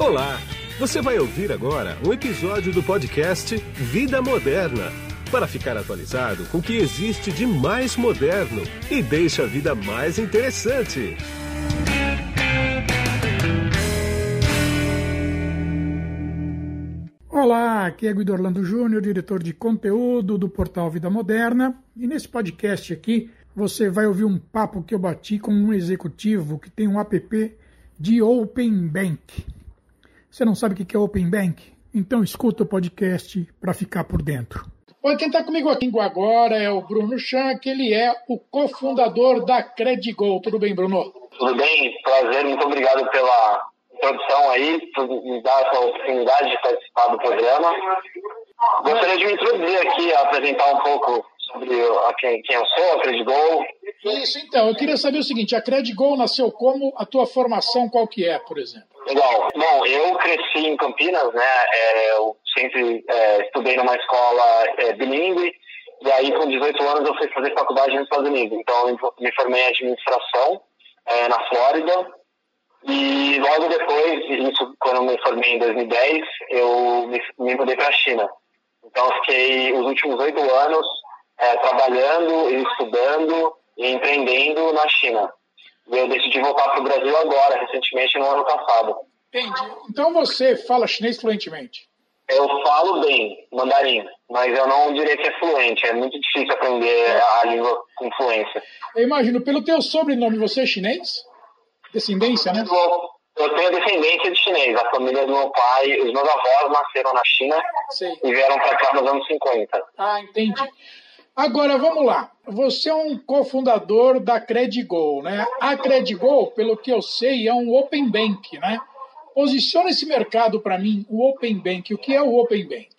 Olá! Você vai ouvir agora um episódio do podcast Vida Moderna para ficar atualizado com o que existe de mais moderno e deixa a vida mais interessante. Olá, aqui é Guido Orlando Júnior, diretor de conteúdo do portal Vida Moderna, e nesse podcast aqui você vai ouvir um papo que eu bati com um executivo que tem um app de Open Bank. Você não sabe o que é Open Bank? Então escuta o podcast para ficar por dentro. Oi, quem está comigo aqui agora é o Bruno Chan, que ele é o cofundador da Credigo. Tudo bem, Bruno? Tudo bem, prazer, muito obrigado pela introdução aí, por me dar essa oportunidade de participar do programa. Gostaria de me introduzir aqui, apresentar um pouco sobre a quem, quem eu sou, a Credigo. Isso, então, eu queria saber o seguinte, a Credigo nasceu como? A tua formação qual que é, por exemplo? Legal. Bom, eu cresci em Campinas, né? É, eu sempre é, estudei numa escola é, bilíngue, e aí com 18 anos eu fui fazer faculdade nos Estados Unidos. Então eu me formei em administração é, na Flórida, e logo depois, isso quando eu me formei em 2010, eu me, me mudei para a China. Então eu fiquei os últimos oito anos é, trabalhando estudando e empreendendo na China. Eu decidi voltar para o Brasil agora, recentemente, no ano passado. Entendi. Então você fala chinês fluentemente? Eu falo bem mandarim, mas eu não diria que é fluente. É muito difícil aprender a língua com fluência. Eu imagino, pelo teu sobrenome, você é chinês? Descendência, né? Eu tenho descendência de chinês. A família do meu pai, os meus avós nasceram na China Sim. e vieram para cá nos anos 50. Ah, entendi. Agora, vamos lá. Você é um cofundador da Credigo, né? A Credigo, pelo que eu sei, é um Open Bank, né? Posiciona esse mercado para mim, o Open Bank. O que é o Open Bank?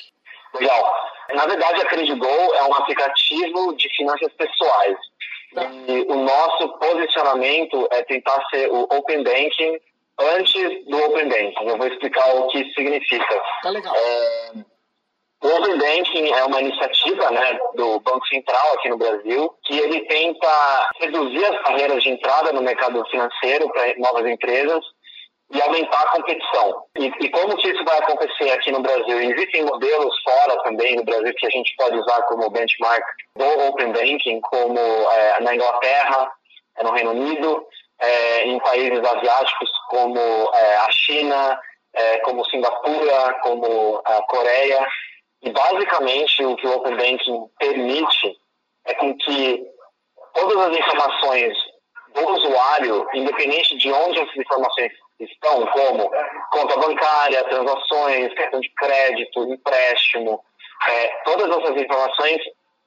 Legal. Na verdade, a Credigo é um aplicativo de finanças pessoais. Tá. E o nosso posicionamento é tentar ser o Open Banking antes do Open Banking. Eu vou explicar o que isso significa. Tá legal. É, Banking é uma iniciativa né, do Banco Central aqui no Brasil, que ele tenta reduzir as barreiras de entrada no mercado financeiro para novas empresas e aumentar a competição. E, e, como que isso vai acontecer aqui no Brasil? Existem modelos fora também no Brasil que a gente pode usar como benchmark do Open Banking, como é, na Inglaterra, é, no Reino Unido, é, em países asiáticos como a China, como Singapura, como a Coreia. E basicamente o que o Open Banking permite é com que todas as informações do usuário, independente de onde essas informações estão, como conta bancária, transações, cartão de crédito, empréstimo, é, todas essas informações,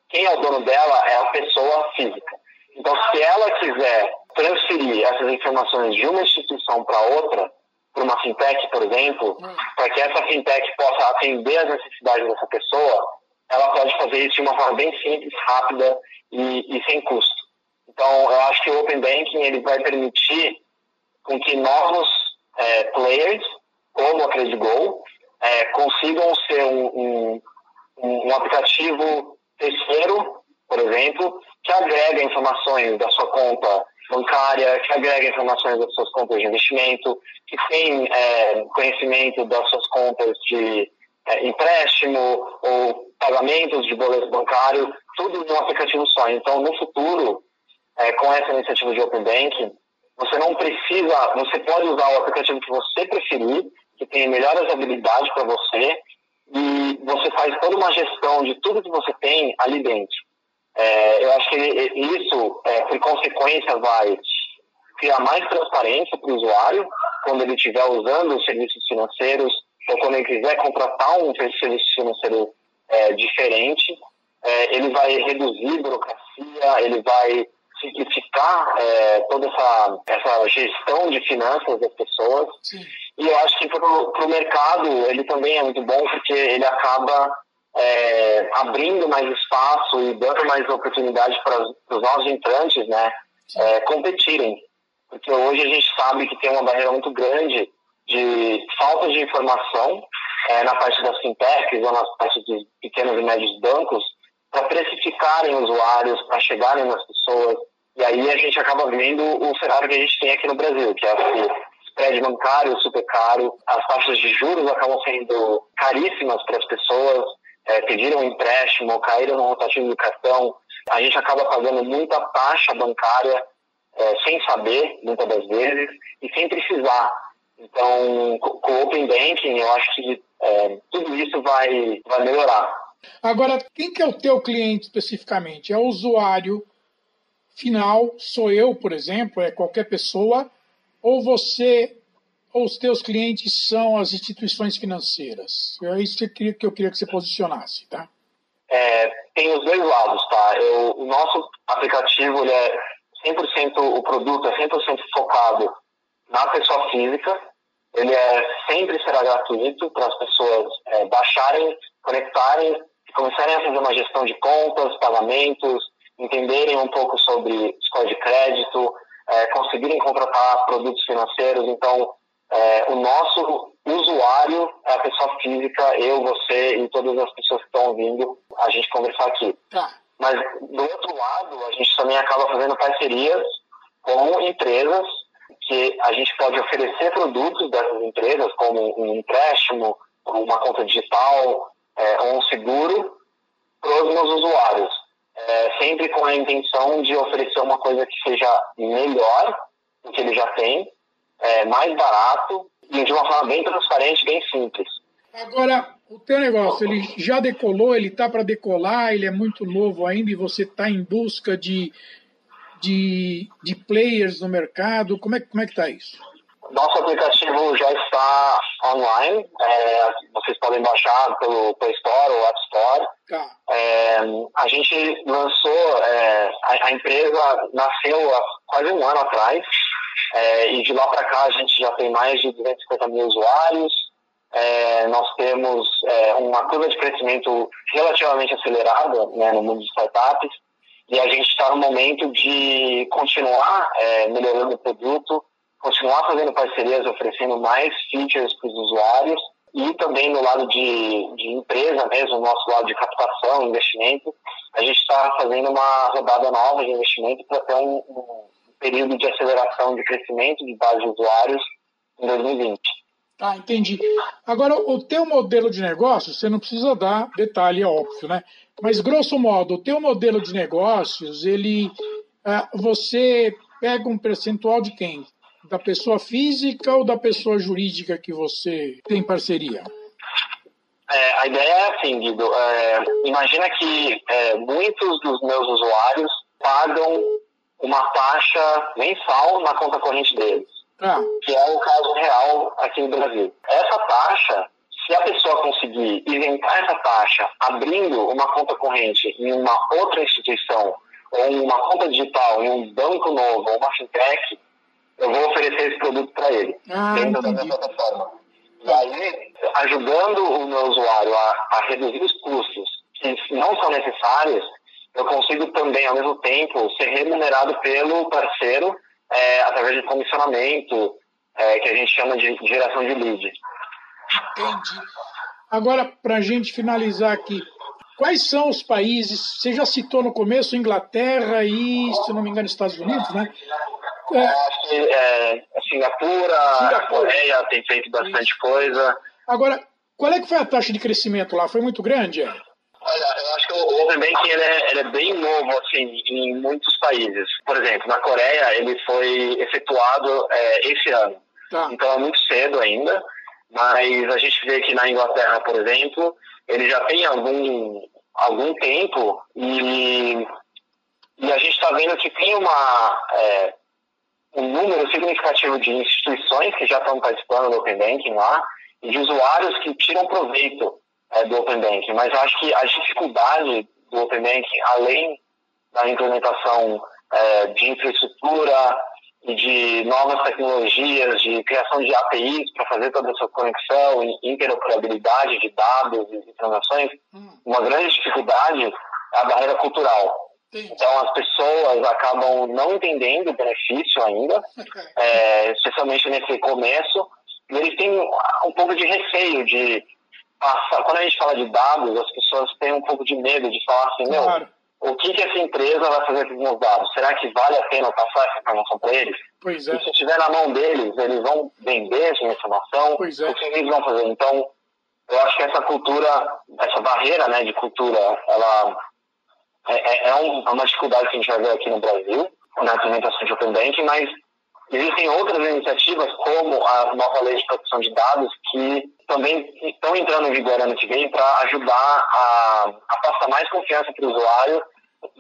quem é o dono dela é a pessoa física. Então, se ela quiser transferir essas informações de uma instituição para outra, para uma fintech, por exemplo, hum. para que essa fintech possa atender as necessidades dessa pessoa, ela pode fazer isso de uma forma bem simples, rápida e, e sem custo. Então, eu acho que o Open Banking ele vai permitir com que novos é, players, como a Credigo, é, consigam ser um, um, um aplicativo terceiro, por exemplo, que agrega informações da sua conta bancária, que agrega informações das suas contas de investimento, que tem é, conhecimento das suas contas de é, empréstimo ou pagamentos de boleto bancário, tudo num aplicativo só. Então, no futuro, é, com essa iniciativa de Open Banking, você não precisa, você pode usar o aplicativo que você preferir, que tem melhores habilidades para você, e você faz toda uma gestão de tudo que você tem ali dentro. É, eu acho que isso, é, por consequência, vai criar mais transparência para o usuário quando ele estiver usando os serviços financeiros ou quando ele quiser contratar um serviço financeiro é, diferente. É, ele vai reduzir burocracia, ele vai simplificar é, toda essa, essa gestão de finanças das pessoas. Sim. E eu acho que para o mercado ele também é muito bom porque ele acaba é, abrindo mais espaço e dando mais oportunidade para os novos entrantes né, é, competirem. Porque hoje a gente sabe que tem uma barreira muito grande de falta de informação é, na parte das fintechs ou nas partes de pequenos e médios bancos para precificarem usuários, para chegarem nas pessoas. E aí a gente acaba vendo o cenário que a gente tem aqui no Brasil, que é esse crédito bancário super caro, as taxas de juros acabam sendo caríssimas para as pessoas, é, pediram um empréstimo, caíram no rotativo do cartão, a gente acaba pagando muita taxa bancária é, sem saber, muitas das vezes, e sem precisar. Então, com o Open Banking, eu acho que é, tudo isso vai, vai melhorar. Agora, quem que é o teu cliente especificamente? É o usuário final? Sou eu, por exemplo? É qualquer pessoa? Ou você os teus clientes são as instituições financeiras? É isso que eu queria que, eu queria que você posicionasse, tá? É, tem os dois lados, tá? Eu, o nosso aplicativo ele é 100%, o produto é 100% focado na pessoa física, ele é, sempre será gratuito para as pessoas é, baixarem, conectarem, começarem a fazer uma gestão de contas, pagamentos, entenderem um pouco sobre score de crédito, é, conseguirem contratar produtos financeiros. Então, é, o nosso usuário é a pessoa física, eu, você e todas as pessoas que estão ouvindo a gente conversar aqui. Tá. Mas, do outro lado, a gente também acaba fazendo parcerias com empresas que a gente pode oferecer produtos dessas empresas, como um empréstimo, uma conta digital, é, ou um seguro, para os meus usuários. É, sempre com a intenção de oferecer uma coisa que seja melhor do que ele já tem, é, mais barato e de uma forma bem transparente, bem simples. Agora, o teu negócio, ele já decolou, ele está para decolar, ele é muito novo ainda e você está em busca de de, de players no mercado? Como é, como é que está isso? Nosso aplicativo já está online. É, vocês podem baixar pelo Play Store ou App Store. Tá. É, a gente lançou, é, a, a, empresa nasceu há quase um ano atrás. É, e de lá para cá a gente já tem mais de 250 mil usuários. É, nós temos é, uma curva de crescimento relativamente acelerada né, no mundo de startups e a gente está no momento de continuar é, melhorando o produto, continuar fazendo parcerias, oferecendo mais features para os usuários e também no lado de, de empresa mesmo, no nosso lado de captação, investimento, a gente está fazendo uma rodada nova de investimento para ter um, um, período de aceleração de crescimento de base de usuários em 2020. Ah, entendi. Agora, o teu modelo de negócio, você não precisa dar detalhe, é óbvio, né? Mas, grosso modo, o teu modelo de negócios, ele, ah, você pega um percentual de quem? Da pessoa física ou da pessoa jurídica que você tem parceria? É, a ideia é assim, Guido. É, imagina que é, muitos dos meus usuários pagam uma taxa mensal na conta corrente deles, ah. que é o caso real aqui no Brasil. Essa taxa se a pessoa conseguir isentar essa taxa abrindo uma conta corrente em uma outra instituição, ou em uma conta digital, em um banco novo, ou uma fintech, eu vou oferecer esse produto para ele, ah, dentro da minha plataforma. E aí, ajudando o meu usuário a, a reduzir os custos que não são necessários, eu consigo também, ao mesmo tempo, ser remunerado pelo parceiro é, através de comissionamento, é, que a gente chama de geração de lead. Entendi. Agora, para a gente finalizar aqui, quais são os países? Você já citou no começo Inglaterra e, se não me engano, Estados Unidos, né? É, que é, Singapura, Singapura, a Coreia tem feito bastante Isso. coisa. Agora, qual é que foi a taxa de crescimento lá? Foi muito grande? Olha, eu acho que o Open Banking ele é, ele é, bem novo assim, em muitos países. Por exemplo, na Coreia ele foi efetuado é, esse ano. Tá. Então é muito cedo ainda. Mas a gente vê que na Inglaterra, por exemplo, ele já tem algum, algum tempo e, e a gente está vendo que tem uma, é, um número significativo de instituições que já estão participando do Open Banking lá e de usuários que tiram proveito é, do Open Banking. Mas eu acho que a dificuldade do Open Banking, além da implementação é, de infraestrutura, e de novas tecnologias, de criação de APIs para fazer toda essa conexão e interoperabilidade de dados e transações, hum. uma grande dificuldade é a barreira cultural. Então as pessoas acabam não entendendo o benefício ainda, é, especialmente nesse começo, e eles têm um pouco de receio de Quando a gente fala de dados, as pessoas têm um pouco de medo de falar assim, claro. meu, o que, que essa empresa vai fazer com os dados? Será que vale a pena passar essa informação para eles? Pois é. E se estiver na mão deles, eles vão vender essa informação? Pois é. O que eles vão fazer? Então, eu acho que essa cultura, essa barreira né, de cultura, ela é, é, é uma dificuldade que a gente vai ver aqui no Brasil, na implementação de Open Banking, mas existem outras iniciativas, como a nova lei de proteção de dados, que também estão entrando em vigor ano que vem para ajudar a, a passar mais confiança para o usuário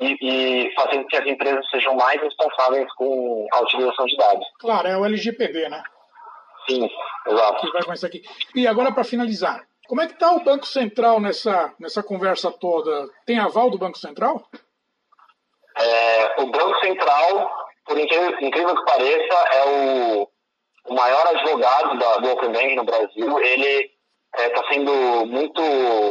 e, e fazer com que as empresas sejam mais responsáveis com a utilização de dados. Claro, é o LGPD, né? Sim, exato. Vai começar aqui. E agora, para finalizar, como é que está o Banco Central nessa, nessa conversa toda? Tem aval do Banco Central? É, o Banco Central, por incrível, incrível que pareça, é o, o maior advogado da, do Open Banking no Brasil. Ele está é, tá sendo muito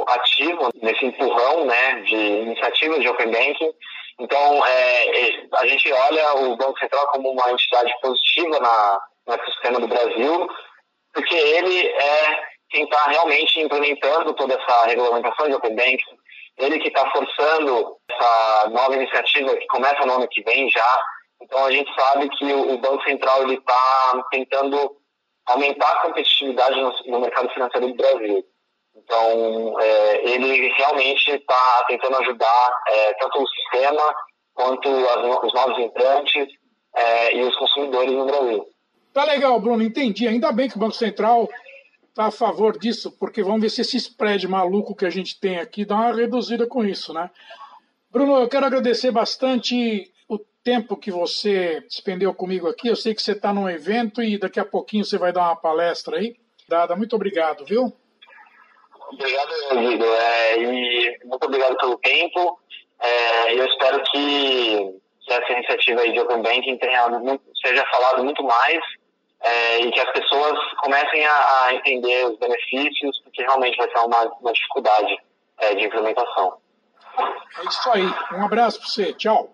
ativo nesse empurrão né, de iniciativas de Open Banking. Então, é, é, a gente olha o Banco Central como uma entidade positiva na, no ecossistema do Brasil, porque ele é quem está realmente implementando toda essa regulamentação de Open Banking, ele que está forçando essa nova iniciativa que começa no ano que vem já. Então a gente sabe que o Banco Central ele está tentando aumentar a competitividade no, no, mercado financeiro do Brasil. Então é, ele realmente está tentando ajudar é, tanto o sistema quanto as, os novos entrantes é, e os consumidores no Brasil. Tá legal, Bruno, entendi. Ainda bem que o Banco Central está a favor disso, porque vamos ver se esse spread maluco que a gente tem aqui dá uma reduzida com isso, né? Bruno, eu quero agradecer bastante tempo que você despendeu comigo aqui. Eu sei que você está num evento e daqui a pouquinho você vai dar uma palestra aí. Dada, muito obrigado, viu? Obrigado, Rodrigo. É, e muito obrigado pelo tempo. É, eu espero que, que essa iniciativa aí de Open Banking tenha, seja falado muito mais é, e que as pessoas comecem a, a, entender os benefícios, porque realmente vai ser uma, uma dificuldade é, de implementação. É isso aí. Um abraço para você. Tchau.